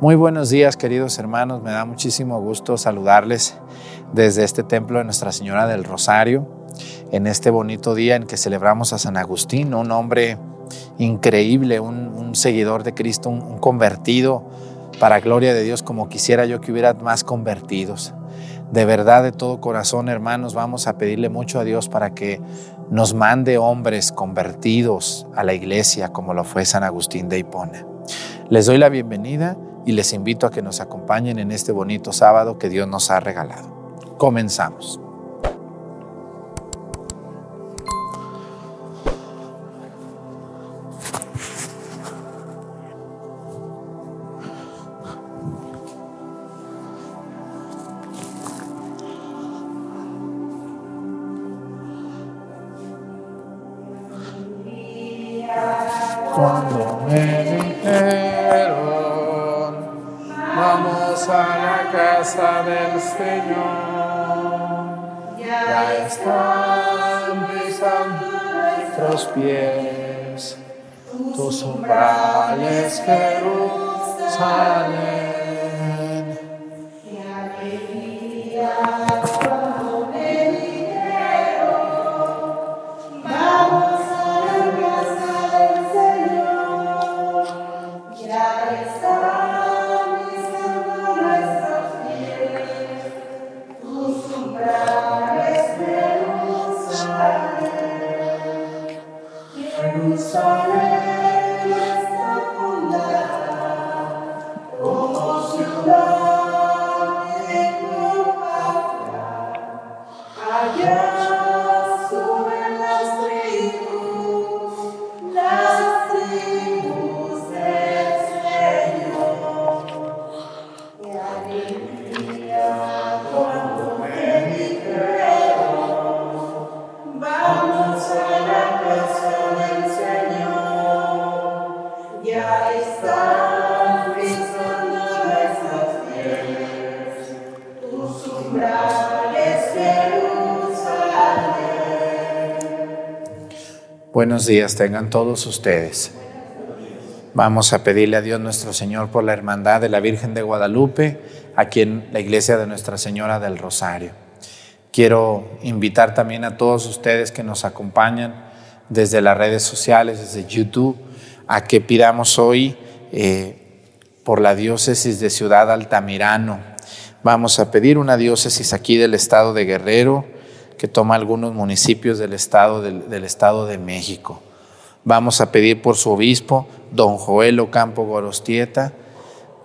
Muy buenos días queridos hermanos, me da muchísimo gusto saludarles desde este templo de Nuestra Señora del Rosario, en este bonito día en que celebramos a San Agustín, un hombre increíble, un, seguidor de Cristo, un, convertido para gloria de Dios, como quisiera yo que hubiera más convertidos. De verdad, de todo corazón, hermanos, vamos a pedirle mucho a Dios para que nos mande hombres convertidos a la iglesia, como lo fue San Agustín de Hipona. Les doy la bienvenida y les invito a que nos acompañen en este bonito sábado que Dios nos ha regalado. Comenzamos. Buenos días tengan todos ustedes. Vamos a pedirle a Dios nuestro Señor por la hermandad de la Virgen de Guadalupe, aquí en la iglesia de Nuestra Señora del Rosario. Quiero invitar también a todos ustedes que nos acompañan desde las redes sociales, desde YouTube, a que pidamos hoy eh, por la diócesis de Ciudad Altamirano. Vamos a pedir una diócesis aquí del estado de Guerrero, que toma algunos municipios del estado, del, estado de México. Vamos a pedir por su obispo, don Joel Ocampo Gorostieta,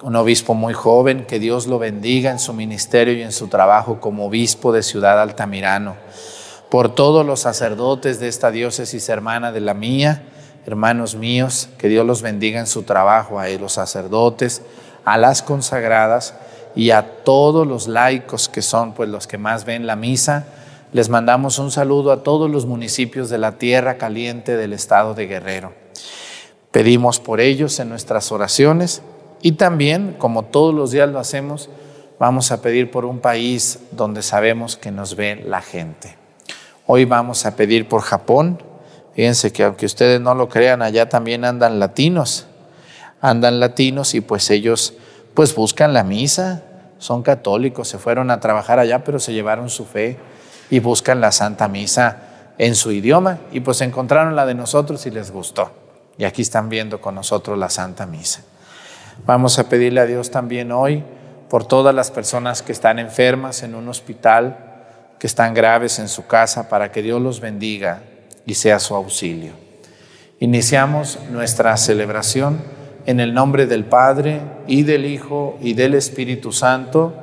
un obispo muy joven, que Dios lo bendiga en su ministerio y en su trabajo como obispo de Ciudad Altamirano. Por todos los sacerdotes de esta diócesis hermana de la mía, hermanos míos, que Dios los bendiga en su trabajo, a los sacerdotes, a las consagradas y a todos los laicos que son pues los que más ven la misa les mandamos un saludo a todos los municipios de la tierra caliente del estado de Guerrero. Pedimos por ellos en nuestras oraciones y también, como todos los días lo hacemos, vamos a pedir por un país donde sabemos que nos ve la gente. Hoy vamos a pedir por Japón. Fíjense que aunque ustedes no lo crean, allá también andan latinos. Andan latinos y pues ellos pues buscan la misa, son católicos, se fueron a trabajar allá, pero se llevaron su fe y buscan la Santa Misa en su idioma y pues encontraron la de nosotros y les gustó. Y aquí están viendo con nosotros la Santa Misa. Vamos a pedirle a Dios también hoy por todas las personas que están enfermas en un hospital, que están graves en su casa, para que Dios los bendiga y sea su auxilio. Iniciamos nuestra celebración en el nombre del Padre y del Hijo y del Espíritu Santo.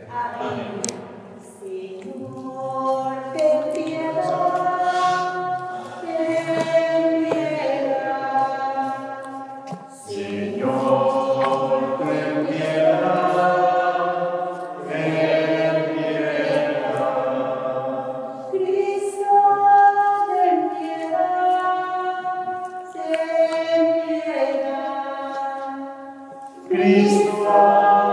Cristo.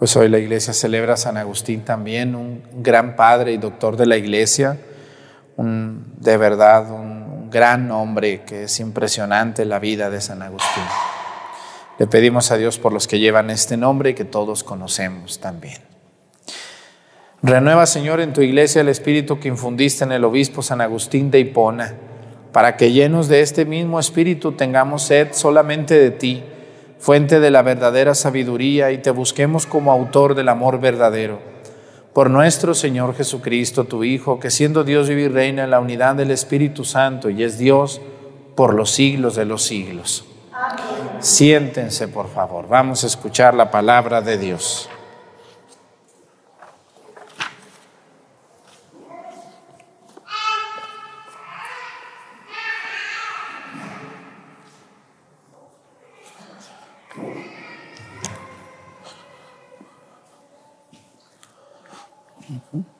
Pues hoy la iglesia celebra a San Agustín también, un gran padre y doctor de la iglesia, un, de verdad un gran hombre que es impresionante la vida de San Agustín. Le pedimos a Dios por los que llevan este nombre que todos conocemos también. Renueva, Señor, en tu iglesia el espíritu que infundiste en el obispo San Agustín de Hipona, para que llenos de este mismo espíritu tengamos sed solamente de ti fuente de la verdadera sabiduría, y te busquemos como autor del amor verdadero. Por nuestro Señor Jesucristo, tu Hijo, que siendo Dios vive y reina en la unidad del Espíritu Santo y es Dios por los siglos de los siglos. Siéntense, por favor. Vamos a escuchar la palabra de Dios. people.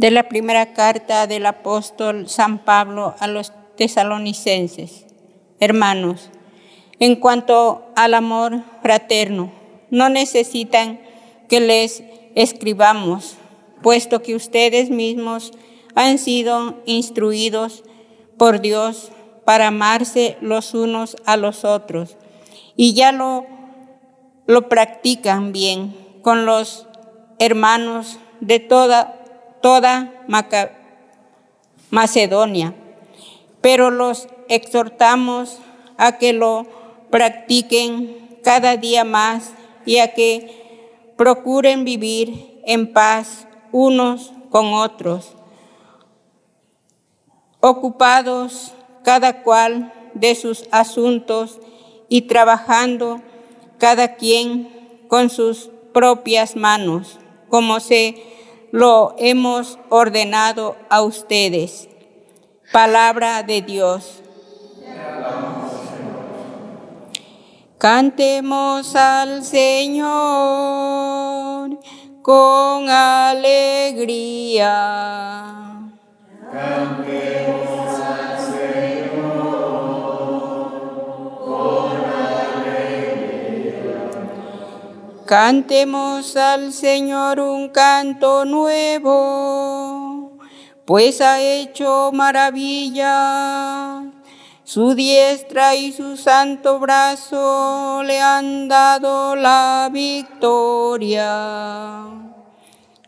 De la primera carta del apóstol San Pablo a los tesalonicenses. Hermanos, en cuanto al amor fraterno, no necesitan que les escribamos, puesto que ustedes mismos han sido instruidos por Dios para amarse los unos a los otros y ya lo, lo practican bien con los hermanos de toda toda Macedonia, pero los exhortamos a que lo practiquen cada día más y a que procuren vivir en paz unos con otros, ocupados cada cual de sus asuntos y trabajando cada quien con sus propias manos, como se lo hemos ordenado a ustedes. Palabra de Dios. Cantemos al Señor con alegría. Cantemos Cantemos al Señor un canto nuevo, pues ha hecho maravilla. Su diestra y su santo brazo le han dado la victoria.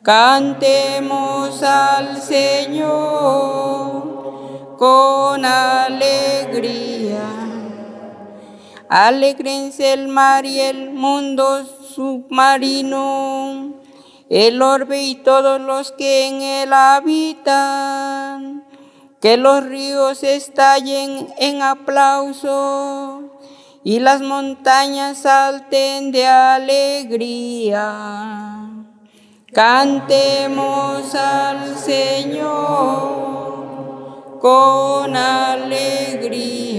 Cantemos al Señor con alegría. Alegrense el mar y el mundo submarino, el orbe y todos los que en él habitan. Que los ríos estallen en aplauso y las montañas salten de alegría. Cantemos al Señor con alegría.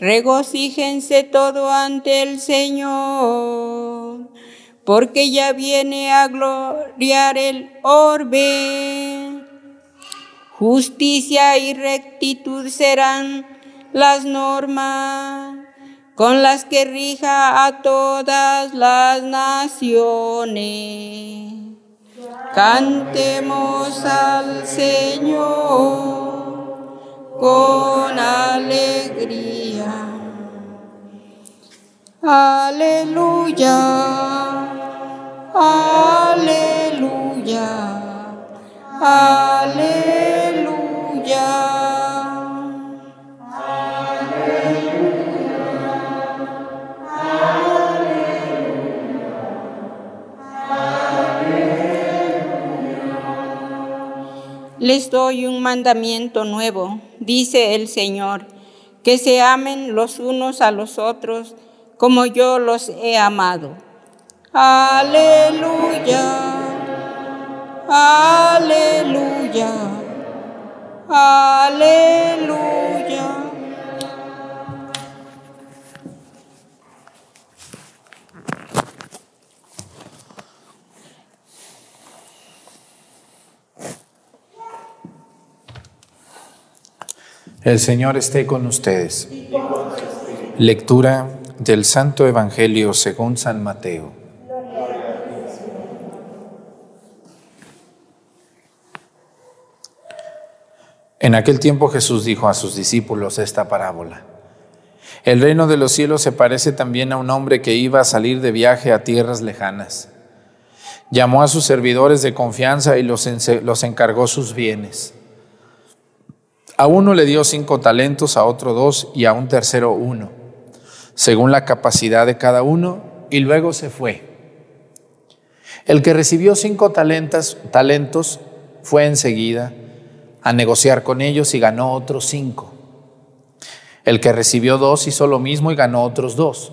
Regocíjense todo ante el Señor, porque ya viene a gloriar el orbe. Justicia y rectitud serán las normas con las que rija a todas las naciones. Cantemos al Señor con alegría. Aleluya, aleluya, aleluya. Les doy un mandamiento nuevo, dice el Señor, que se amen los unos a los otros como yo los he amado. Aleluya, aleluya, aleluya. El Señor esté con ustedes. Lectura del Santo Evangelio según San Mateo. En aquel tiempo Jesús dijo a sus discípulos esta parábola. El reino de los cielos se parece también a un hombre que iba a salir de viaje a tierras lejanas. Llamó a sus servidores de confianza y los, los encargó sus bienes. A uno le dio cinco talentos, a otro dos y a un tercero uno, según la capacidad de cada uno, y luego se fue. El que recibió cinco talentos, talentos fue enseguida a negociar con ellos y ganó otros cinco. El que recibió dos hizo lo mismo y ganó otros dos.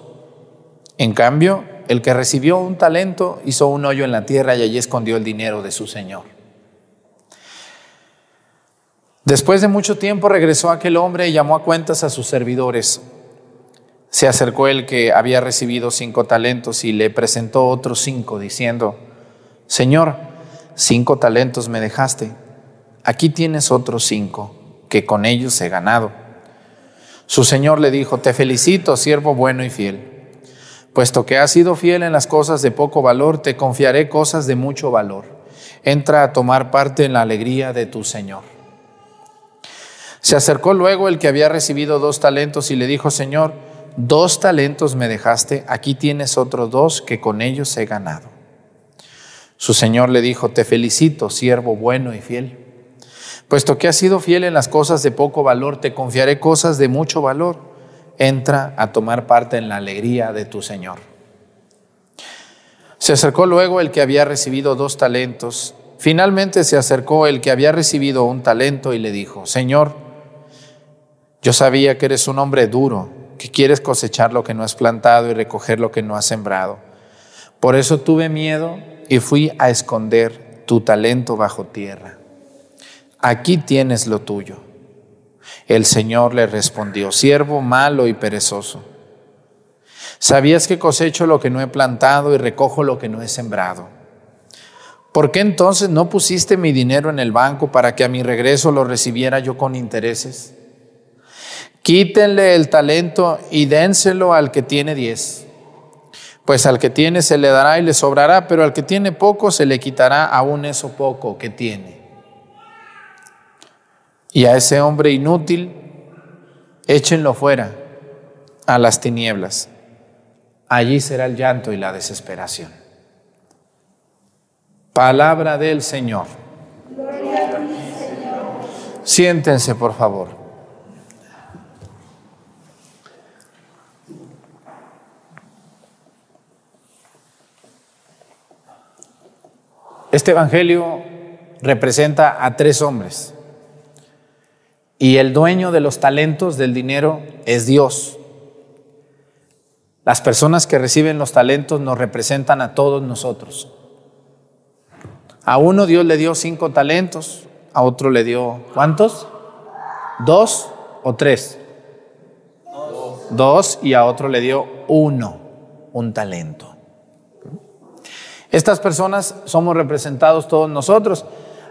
En cambio, el que recibió un talento hizo un hoyo en la tierra y allí escondió el dinero de su señor. Después de mucho tiempo regresó aquel hombre y llamó a cuentas a sus servidores. Se acercó el que había recibido cinco talentos y le presentó otros cinco, diciendo, Señor, cinco talentos me dejaste, aquí tienes otros cinco, que con ellos he ganado. Su Señor le dijo, Te felicito, siervo bueno y fiel. Puesto que has sido fiel en las cosas de poco valor, te confiaré cosas de mucho valor. Entra a tomar parte en la alegría de tu Señor. Se acercó luego el que había recibido dos talentos y le dijo, Señor, dos talentos me dejaste, aquí tienes otros dos que con ellos he ganado. Su Señor le dijo, te felicito, siervo bueno y fiel. Puesto que has sido fiel en las cosas de poco valor, te confiaré cosas de mucho valor. Entra a tomar parte en la alegría de tu Señor. Se acercó luego el que había recibido dos talentos. Finalmente se acercó el que había recibido un talento y le dijo, Señor, yo sabía que eres un hombre duro, que quieres cosechar lo que no has plantado y recoger lo que no has sembrado. Por eso tuve miedo y fui a esconder tu talento bajo tierra. Aquí tienes lo tuyo. El Señor le respondió, siervo malo y perezoso. Sabías que cosecho lo que no he plantado y recojo lo que no he sembrado. ¿Por qué entonces no pusiste mi dinero en el banco para que a mi regreso lo recibiera yo con intereses? Quítenle el talento y dénselo al que tiene diez. Pues al que tiene se le dará y le sobrará, pero al que tiene poco se le quitará aún eso poco que tiene. Y a ese hombre inútil, échenlo fuera a las tinieblas. Allí será el llanto y la desesperación. Palabra del Señor. Siéntense, por favor. Este Evangelio representa a tres hombres y el dueño de los talentos del dinero es Dios. Las personas que reciben los talentos nos representan a todos nosotros. A uno Dios le dio cinco talentos, a otro le dio ¿cuántos? ¿Dos o tres? Dos. dos y a otro le dio uno, un talento. Estas personas somos representados todos nosotros.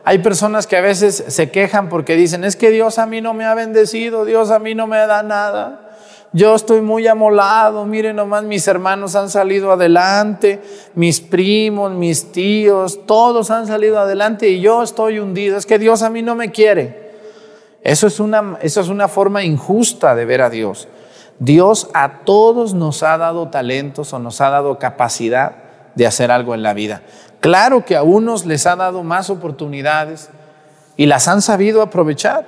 Hay personas que a veces se quejan porque dicen, es que Dios a mí no me ha bendecido, Dios a mí no me da nada. Yo estoy muy amolado, miren nomás, mis hermanos han salido adelante, mis primos, mis tíos, todos han salido adelante y yo estoy hundido. Es que Dios a mí no me quiere. Eso es una, eso es una forma injusta de ver a Dios. Dios a todos nos ha dado talentos o nos ha dado capacidad de hacer algo en la vida. Claro que a unos les ha dado más oportunidades y las han sabido aprovechar,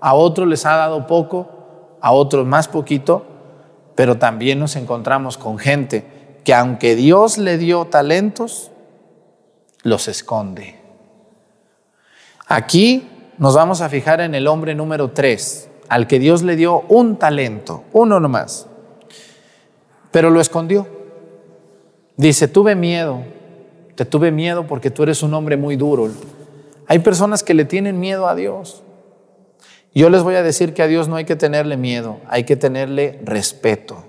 a otros les ha dado poco, a otros más poquito, pero también nos encontramos con gente que aunque Dios le dio talentos, los esconde. Aquí nos vamos a fijar en el hombre número tres, al que Dios le dio un talento, uno nomás, pero lo escondió. Dice, tuve miedo, te tuve miedo porque tú eres un hombre muy duro. Hay personas que le tienen miedo a Dios. Yo les voy a decir que a Dios no hay que tenerle miedo, hay que tenerle respeto.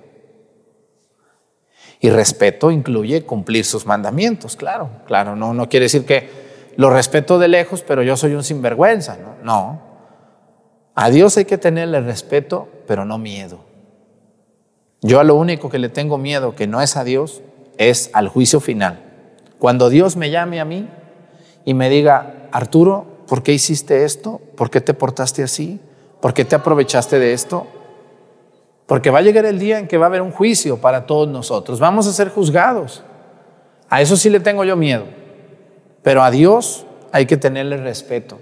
Y respeto incluye cumplir sus mandamientos, claro, claro, no, no quiere decir que lo respeto de lejos, pero yo soy un sinvergüenza, no, no. A Dios hay que tenerle respeto, pero no miedo. Yo a lo único que le tengo miedo, que no es a Dios, es al juicio final. Cuando Dios me llame a mí y me diga, Arturo, ¿por qué hiciste esto? ¿Por qué te portaste así? ¿Por qué te aprovechaste de esto? Porque va a llegar el día en que va a haber un juicio para todos nosotros. Vamos a ser juzgados. A eso sí le tengo yo miedo. Pero a Dios hay que tenerle respeto.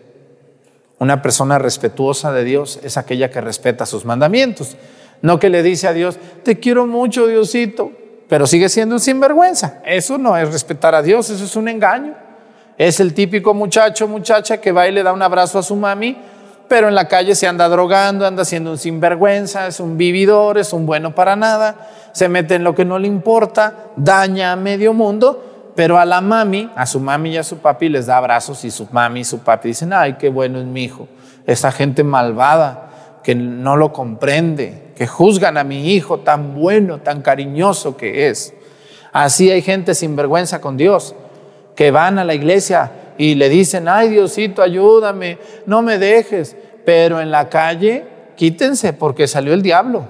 Una persona respetuosa de Dios es aquella que respeta sus mandamientos. No que le dice a Dios, te quiero mucho, Diosito, pero sigue siendo un sinvergüenza. Eso no es respetar a Dios, eso es un engaño. Es el típico muchacho, muchacha que va y le da un abrazo a su mami, pero en la calle se anda drogando, anda siendo un sinvergüenza, es un vividor, es un bueno para nada, se mete en lo que no le importa, daña a medio mundo, pero a la mami, a su mami y a su papi les da abrazos y su mami y su papi dicen, ay, qué bueno es mi hijo. Esa gente malvada que no lo comprende, que juzgan a mi hijo tan bueno, tan cariñoso que es. Así hay gente sin vergüenza con Dios, que van a la iglesia y le dicen, ay Diosito, ayúdame, no me dejes, pero en la calle quítense porque salió el diablo,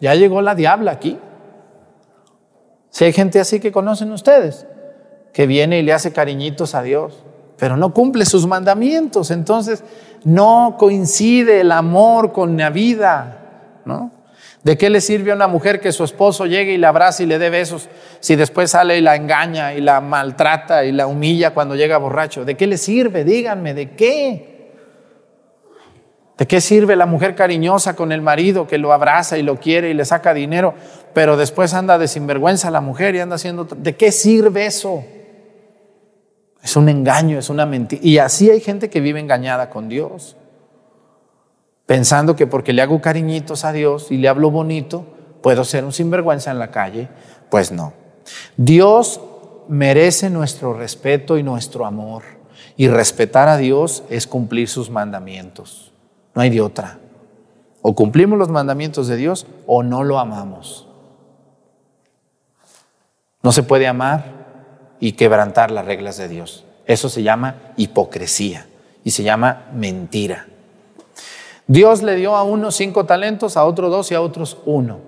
ya llegó la diabla aquí. Si hay gente así que conocen ustedes, que viene y le hace cariñitos a Dios, pero no cumple sus mandamientos, entonces no coincide el amor con la vida. ¿De qué le sirve a una mujer que su esposo llegue y la abrace y le dé besos si después sale y la engaña y la maltrata y la humilla cuando llega borracho? ¿De qué le sirve? Díganme, ¿de qué? ¿De qué sirve la mujer cariñosa con el marido que lo abraza y lo quiere y le saca dinero, pero después anda de sinvergüenza la mujer y anda haciendo... ¿De qué sirve eso? Es un engaño, es una mentira. Y así hay gente que vive engañada con Dios pensando que porque le hago cariñitos a Dios y le hablo bonito, puedo ser un sinvergüenza en la calle. Pues no. Dios merece nuestro respeto y nuestro amor. Y respetar a Dios es cumplir sus mandamientos. No hay de otra. O cumplimos los mandamientos de Dios o no lo amamos. No se puede amar y quebrantar las reglas de Dios. Eso se llama hipocresía y se llama mentira. Dios le dio a unos cinco talentos, a otros dos y a otros uno.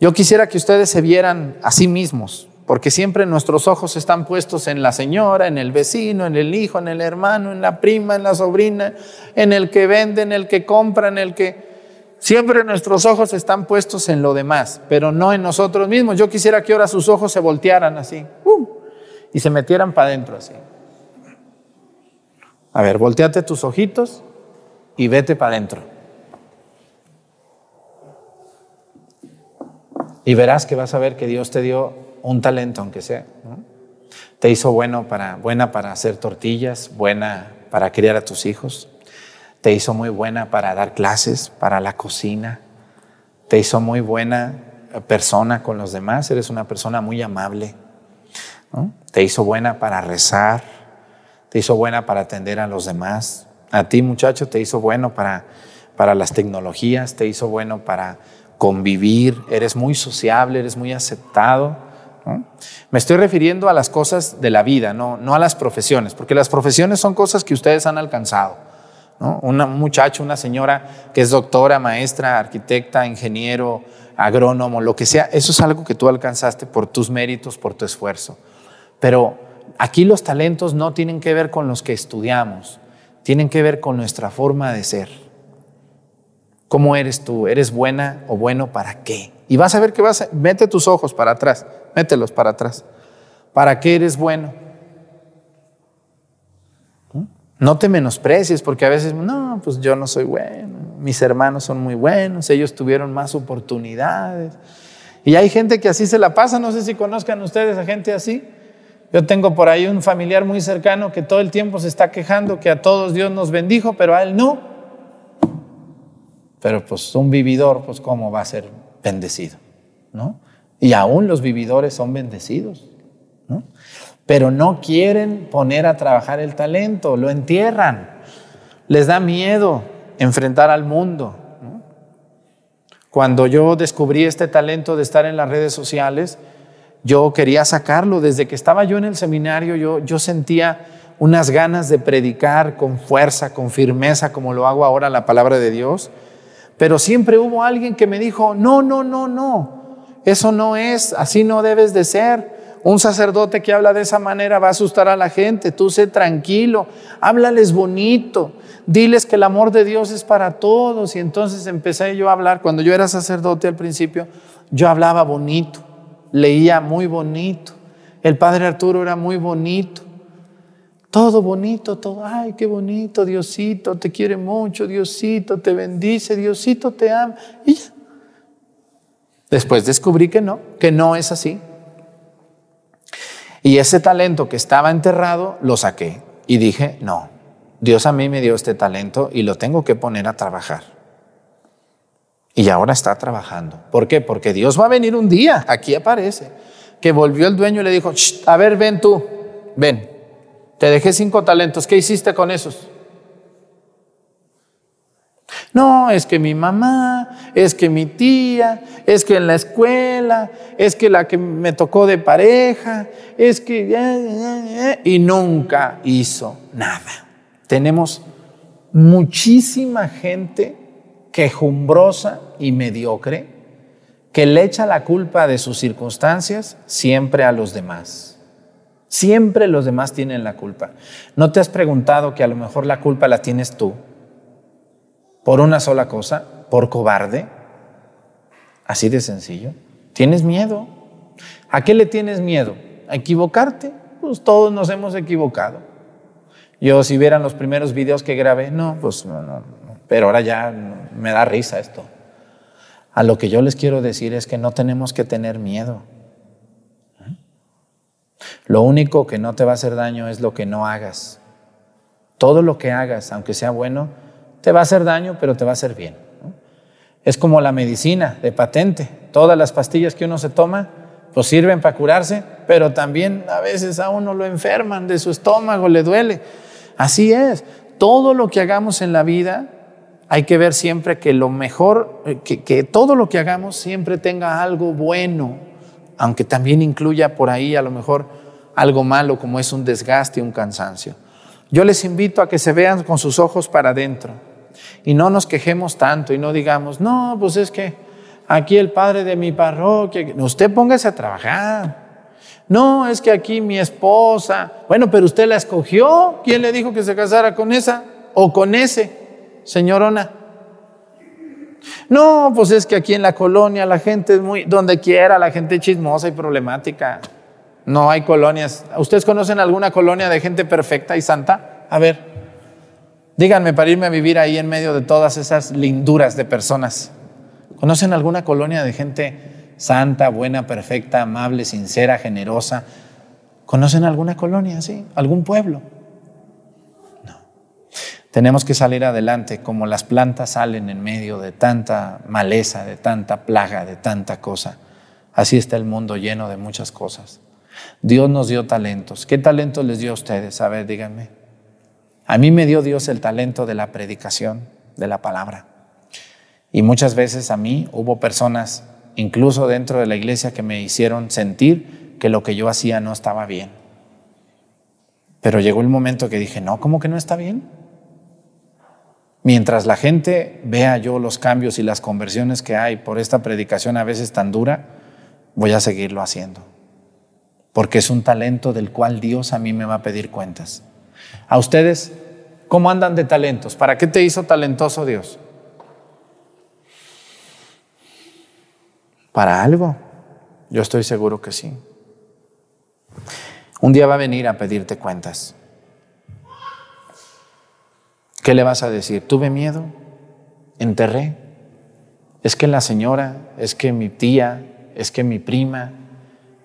Yo quisiera que ustedes se vieran a sí mismos, porque siempre nuestros ojos están puestos en la señora, en el vecino, en el hijo, en el hermano, en la prima, en la sobrina, en el que vende, en el que compra, en el que... Siempre nuestros ojos están puestos en lo demás, pero no en nosotros mismos. Yo quisiera que ahora sus ojos se voltearan así y se metieran para adentro así. A ver, volteate tus ojitos y vete para adentro. Y verás que vas a ver que Dios te dio un talento, aunque sea. Te hizo bueno para, buena para hacer tortillas, buena para criar a tus hijos. Te hizo muy buena para dar clases, para la cocina. Te hizo muy buena persona con los demás. Eres una persona muy amable. Te hizo buena para rezar. Te hizo buena para atender a los demás. A ti, muchacho, te hizo bueno para, para las tecnologías, te hizo bueno para, convivir, eres muy sociable, eres muy aceptado. Me estoy refiriendo a las cosas de la vida, no, no a las profesiones, porque las profesiones son cosas que ustedes han alcanzado. Un muchacho, una señora que es doctora, maestra, arquitecta, ingeniero, agrónomo, lo que sea, eso es algo que tú alcanzaste por tus méritos, por tu esfuerzo. Pero aquí los talentos no tienen que ver con los que estudiamos, tienen que ver con nuestra forma de ser. ¿Cómo eres tú? ¿Eres buena o bueno para qué? Y vas a ver que vas a, mete tus ojos para atrás, mételos para atrás. ¿Para qué eres bueno? No te menosprecies porque a veces, no, pues yo no soy bueno, mis hermanos son muy buenos, ellos tuvieron más oportunidades. Y hay gente que así se la pasa, no sé si conozcan ustedes a gente así. Yo tengo por ahí un familiar muy cercano que todo el tiempo se está quejando que a todos Dios nos bendijo, pero a él no. Pero pues un vividor, pues cómo va a ser bendecido, ¿no? Y aún los vividores son bendecidos, ¿no? pero no quieren poner a trabajar el talento, lo entierran, les da miedo enfrentar al mundo. Cuando yo descubrí este talento de estar en las redes sociales, yo quería sacarlo. Desde que estaba yo en el seminario, yo, yo sentía unas ganas de predicar con fuerza, con firmeza, como lo hago ahora la palabra de Dios. Pero siempre hubo alguien que me dijo, no, no, no, no, eso no es, así no debes de ser. Un sacerdote que habla de esa manera va a asustar a la gente. Tú sé tranquilo, háblales bonito, diles que el amor de Dios es para todos. Y entonces empecé yo a hablar, cuando yo era sacerdote al principio, yo hablaba bonito, leía muy bonito. El padre Arturo era muy bonito. Todo bonito, todo, ay, qué bonito, Diosito, te quiere mucho, Diosito, te bendice, Diosito, te ama. Y. Después descubrí que no, que no es así. Y ese talento que estaba enterrado lo saqué y dije, no, Dios a mí me dio este talento y lo tengo que poner a trabajar. Y ahora está trabajando. ¿Por qué? Porque Dios va a venir un día, aquí aparece, que volvió el dueño y le dijo, a ver, ven tú, ven, te dejé cinco talentos, ¿qué hiciste con esos? No, es que mi mamá, es que mi tía, es que en la escuela, es que la que me tocó de pareja, es que... Y nunca hizo nada. Tenemos muchísima gente quejumbrosa y mediocre que le echa la culpa de sus circunstancias siempre a los demás. Siempre los demás tienen la culpa. ¿No te has preguntado que a lo mejor la culpa la tienes tú? por una sola cosa, por cobarde. Así de sencillo. ¿Tienes miedo? ¿A qué le tienes miedo? ¿A equivocarte? Pues todos nos hemos equivocado. Yo si vieran los primeros videos que grabé, no, pues no, no, pero ahora ya me da risa esto. A lo que yo les quiero decir es que no tenemos que tener miedo. Lo único que no te va a hacer daño es lo que no hagas. Todo lo que hagas, aunque sea bueno, te va a hacer daño, pero te va a hacer bien. Es como la medicina de patente. Todas las pastillas que uno se toma, pues sirven para curarse, pero también a veces a uno lo enferman de su estómago, le duele. Así es. Todo lo que hagamos en la vida, hay que ver siempre que lo mejor, que, que todo lo que hagamos siempre tenga algo bueno, aunque también incluya por ahí a lo mejor algo malo como es un desgaste un cansancio. Yo les invito a que se vean con sus ojos para adentro y no nos quejemos tanto y no digamos, no, pues es que aquí el padre de mi parroquia, usted póngase a trabajar. No, es que aquí mi esposa, bueno, pero usted la escogió, ¿quién le dijo que se casara con esa o con ese, señorona? No, pues es que aquí en la colonia la gente es muy, donde quiera, la gente chismosa y problemática. No hay colonias. ¿Ustedes conocen alguna colonia de gente perfecta y santa? A ver, díganme para irme a vivir ahí en medio de todas esas linduras de personas. ¿Conocen alguna colonia de gente santa, buena, perfecta, amable, sincera, generosa? ¿Conocen alguna colonia así? ¿Algún pueblo? Tenemos que salir adelante como las plantas salen en medio de tanta maleza, de tanta plaga, de tanta cosa. Así está el mundo lleno de muchas cosas. Dios nos dio talentos. ¿Qué talentos les dio a ustedes? A ver, díganme. A mí me dio Dios el talento de la predicación de la palabra. Y muchas veces a mí hubo personas, incluso dentro de la iglesia, que me hicieron sentir que lo que yo hacía no estaba bien. Pero llegó el momento que dije, no, ¿cómo que no está bien? Mientras la gente vea yo los cambios y las conversiones que hay por esta predicación a veces tan dura, voy a seguirlo haciendo. Porque es un talento del cual Dios a mí me va a pedir cuentas. A ustedes, ¿cómo andan de talentos? ¿Para qué te hizo talentoso Dios? ¿Para algo? Yo estoy seguro que sí. Un día va a venir a pedirte cuentas. ¿Qué le vas a decir? ¿Tuve miedo? ¿Enterré? Es que la señora, es que mi tía, es que mi prima,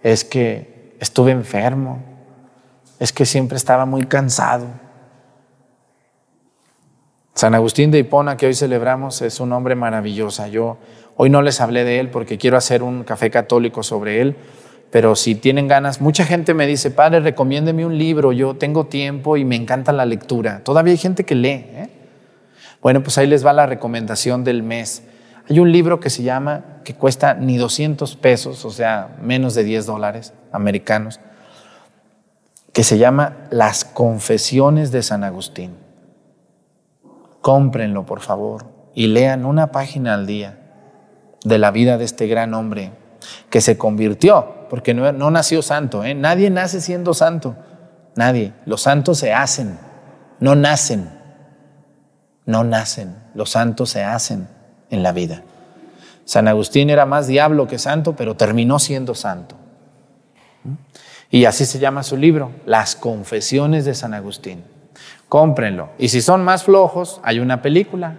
es que estuve enfermo, es que siempre estaba muy cansado. San Agustín de Hipona, que hoy celebramos, es un hombre maravilloso. Yo hoy no les hablé de él porque quiero hacer un café católico sobre él, pero si tienen ganas, mucha gente me dice, padre, recomiéndeme un libro, yo tengo tiempo y me encanta la lectura. Todavía hay gente que lee. ¿eh? Bueno, pues ahí les va la recomendación del mes. Hay un libro que se llama, que cuesta ni 200 pesos, o sea, menos de 10 dólares americanos, que se llama Las Confesiones de San Agustín. Cómprenlo, por favor, y lean una página al día de la vida de este gran hombre que se convirtió porque no, nació santo. ¿eh? Nadie nace siendo santo. Nadie. Los santos se hacen, no nacen. No nacen. Los santos se hacen en la vida. San Agustín era más diablo que santo, pero terminó siendo santo. Y así se llama su libro, Las Confesiones de San Agustín. Cómprenlo. Y si son más flojos, hay una película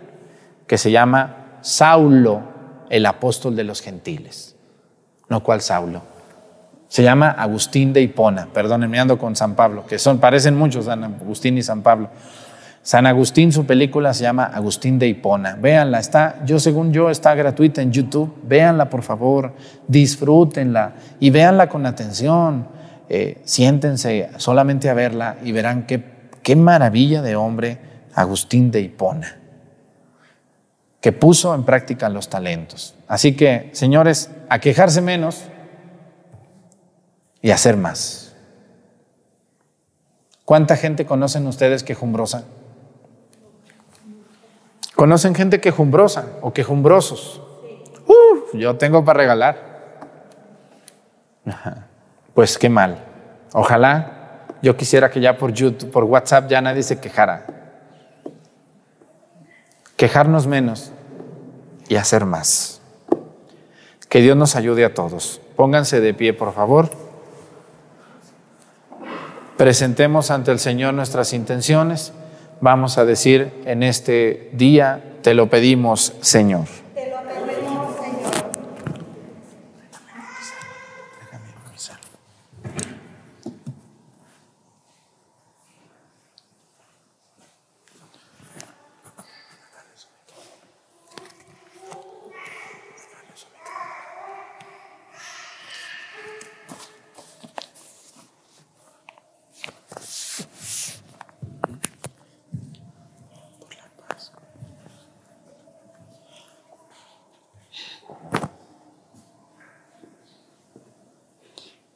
que se llama Saulo, el apóstol de los gentiles. No cual Saulo. Se llama Agustín de Hipona, perdónenme, ando con San Pablo, que son, parecen muchos San Agustín y San Pablo. San Agustín, su película se llama Agustín de Hipona. Véanla, está, yo según yo, está gratuita en YouTube. Véanla, por favor, disfrútenla y véanla con atención. Eh, siéntense solamente a verla y verán qué, qué maravilla de hombre Agustín de Hipona, que puso en práctica los talentos. Así que, señores, a quejarse menos y hacer más. ¿Cuánta gente conocen ustedes quejumbrosa? ¿Conocen gente quejumbrosa o quejumbrosos? Uf, yo tengo para regalar. Pues qué mal. Ojalá yo quisiera que ya por YouTube, por WhatsApp ya nadie se quejara. Quejarnos menos y hacer más. Que Dios nos ayude a todos. Pónganse de pie, por favor. Presentemos ante el Señor nuestras intenciones. Vamos a decir en este día, te lo pedimos, Señor.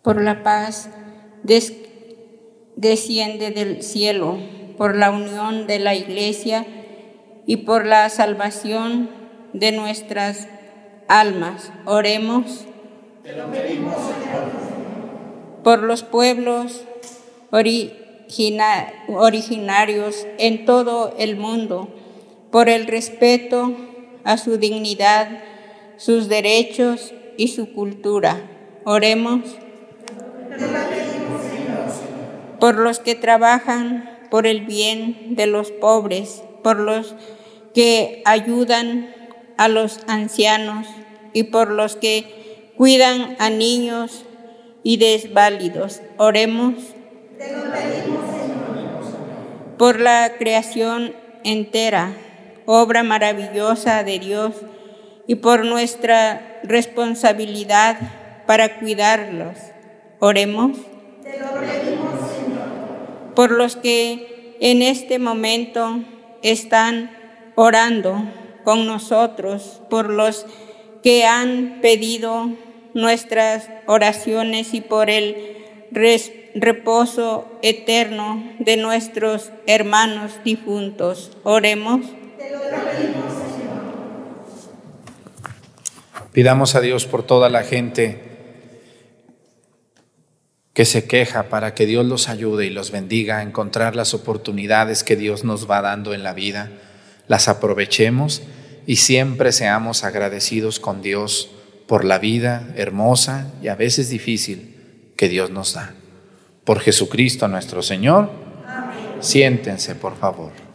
Por la paz desciende del cielo, por la unión de la iglesia y por la salvación de nuestras almas. Oremos. Por los pueblos originarios en todo el mundo, por el respeto a su dignidad, sus derechos y su cultura. Oremos por los que trabajan por el bien de los pobres, por los que ayudan a los ancianos y por los que cuidan a niños y desválidos. Oremos por la creación entera, obra maravillosa de Dios, y por nuestra responsabilidad para cuidarlos. Oremos por los que en este momento están orando con nosotros por los que han pedido nuestras oraciones y por el reposo eterno de nuestros hermanos difuntos. Oremos. Pidamos a Dios por toda la gente que se queja para que Dios los ayude y los bendiga a encontrar las oportunidades que Dios nos va dando en la vida, las aprovechemos y siempre seamos agradecidos con Dios por la vida hermosa y a veces difícil que Dios nos da. Por Jesucristo nuestro Señor. Siéntense, por favor.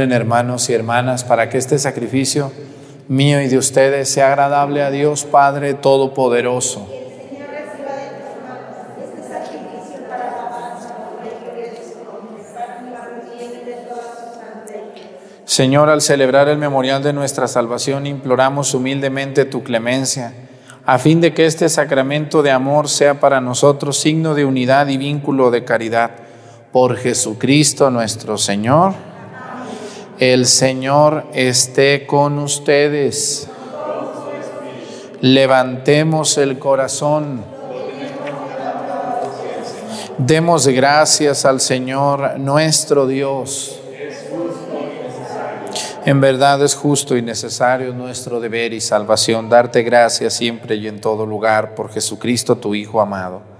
Hermanos y hermanas para que este sacrificio mío y de ustedes sea agradable a Dios Padre Todopoderoso. Señor, al celebrar el memorial de nuestra salvación, imploramos humildemente tu clemencia, a fin de que este sacramento de amor sea para nosotros signo de unidad y vínculo de caridad. Por Jesucristo nuestro Señor. El Señor esté con ustedes. Levantemos el corazón. Demos gracias al Señor nuestro Dios. En verdad es justo y necesario nuestro deber y salvación darte gracias siempre y en todo lugar por Jesucristo tu Hijo amado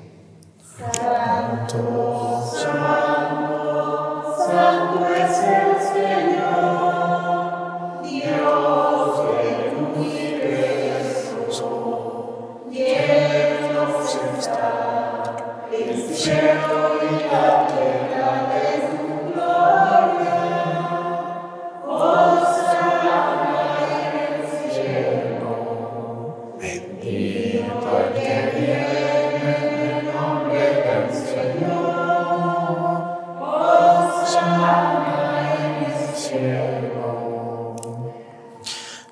Santo,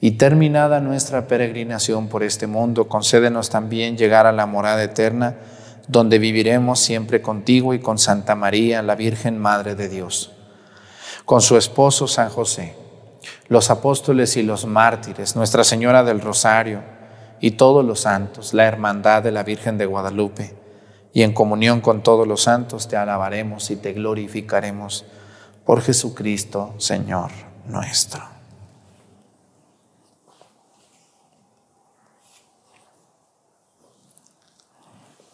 Y terminada nuestra peregrinación por este mundo, concédenos también llegar a la morada eterna, donde viviremos siempre contigo y con Santa María, la Virgen Madre de Dios, con su esposo San José, los apóstoles y los mártires, Nuestra Señora del Rosario y todos los santos, la hermandad de la Virgen de Guadalupe, y en comunión con todos los santos te alabaremos y te glorificaremos por Jesucristo, Señor nuestro.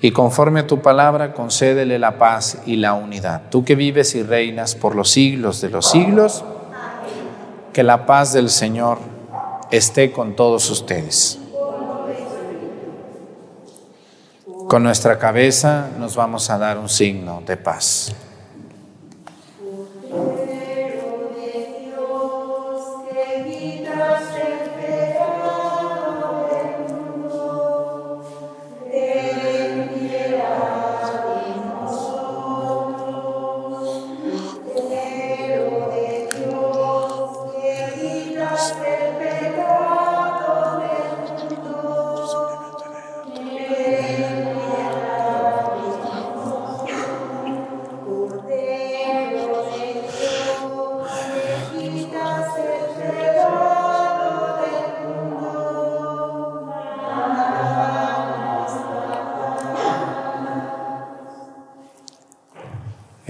y conforme a tu palabra concédele la paz y la unidad. Tú que vives y reinas por los siglos de los siglos, que la paz del Señor esté con todos ustedes. Con nuestra cabeza nos vamos a dar un signo de paz.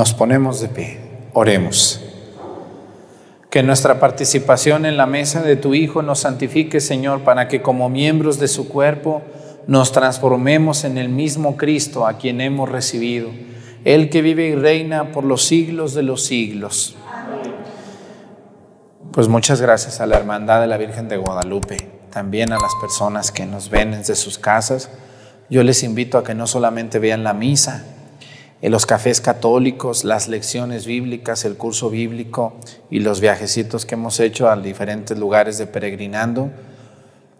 Nos ponemos de pie, oremos. Que nuestra participación en la mesa de tu Hijo nos santifique, Señor, para que como miembros de su cuerpo nos transformemos en el mismo Cristo a quien hemos recibido, el que vive y reina por los siglos de los siglos. Pues muchas gracias a la Hermandad de la Virgen de Guadalupe, también a las personas que nos ven desde sus casas. Yo les invito a que no solamente vean la misa, en los cafés católicos, las lecciones bíblicas, el curso bíblico y los viajecitos que hemos hecho a diferentes lugares de peregrinando,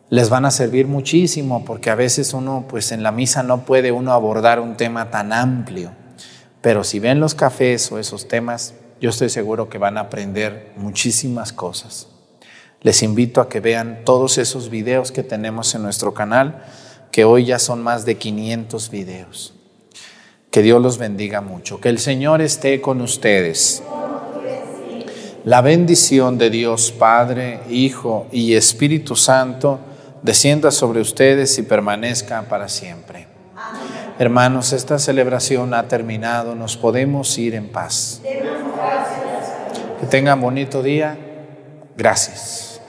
les van a servir muchísimo porque a veces uno, pues en la misa no puede uno abordar un tema tan amplio, pero si ven los cafés o esos temas, yo estoy seguro que van a aprender muchísimas cosas. Les invito a que vean todos esos videos que tenemos en nuestro canal, que hoy ya son más de 500 videos. Que Dios los bendiga mucho. Que el Señor esté con ustedes. La bendición de Dios Padre, Hijo y Espíritu Santo descienda sobre ustedes y permanezca para siempre. Hermanos, esta celebración ha terminado. Nos podemos ir en paz. Que tengan bonito día. Gracias.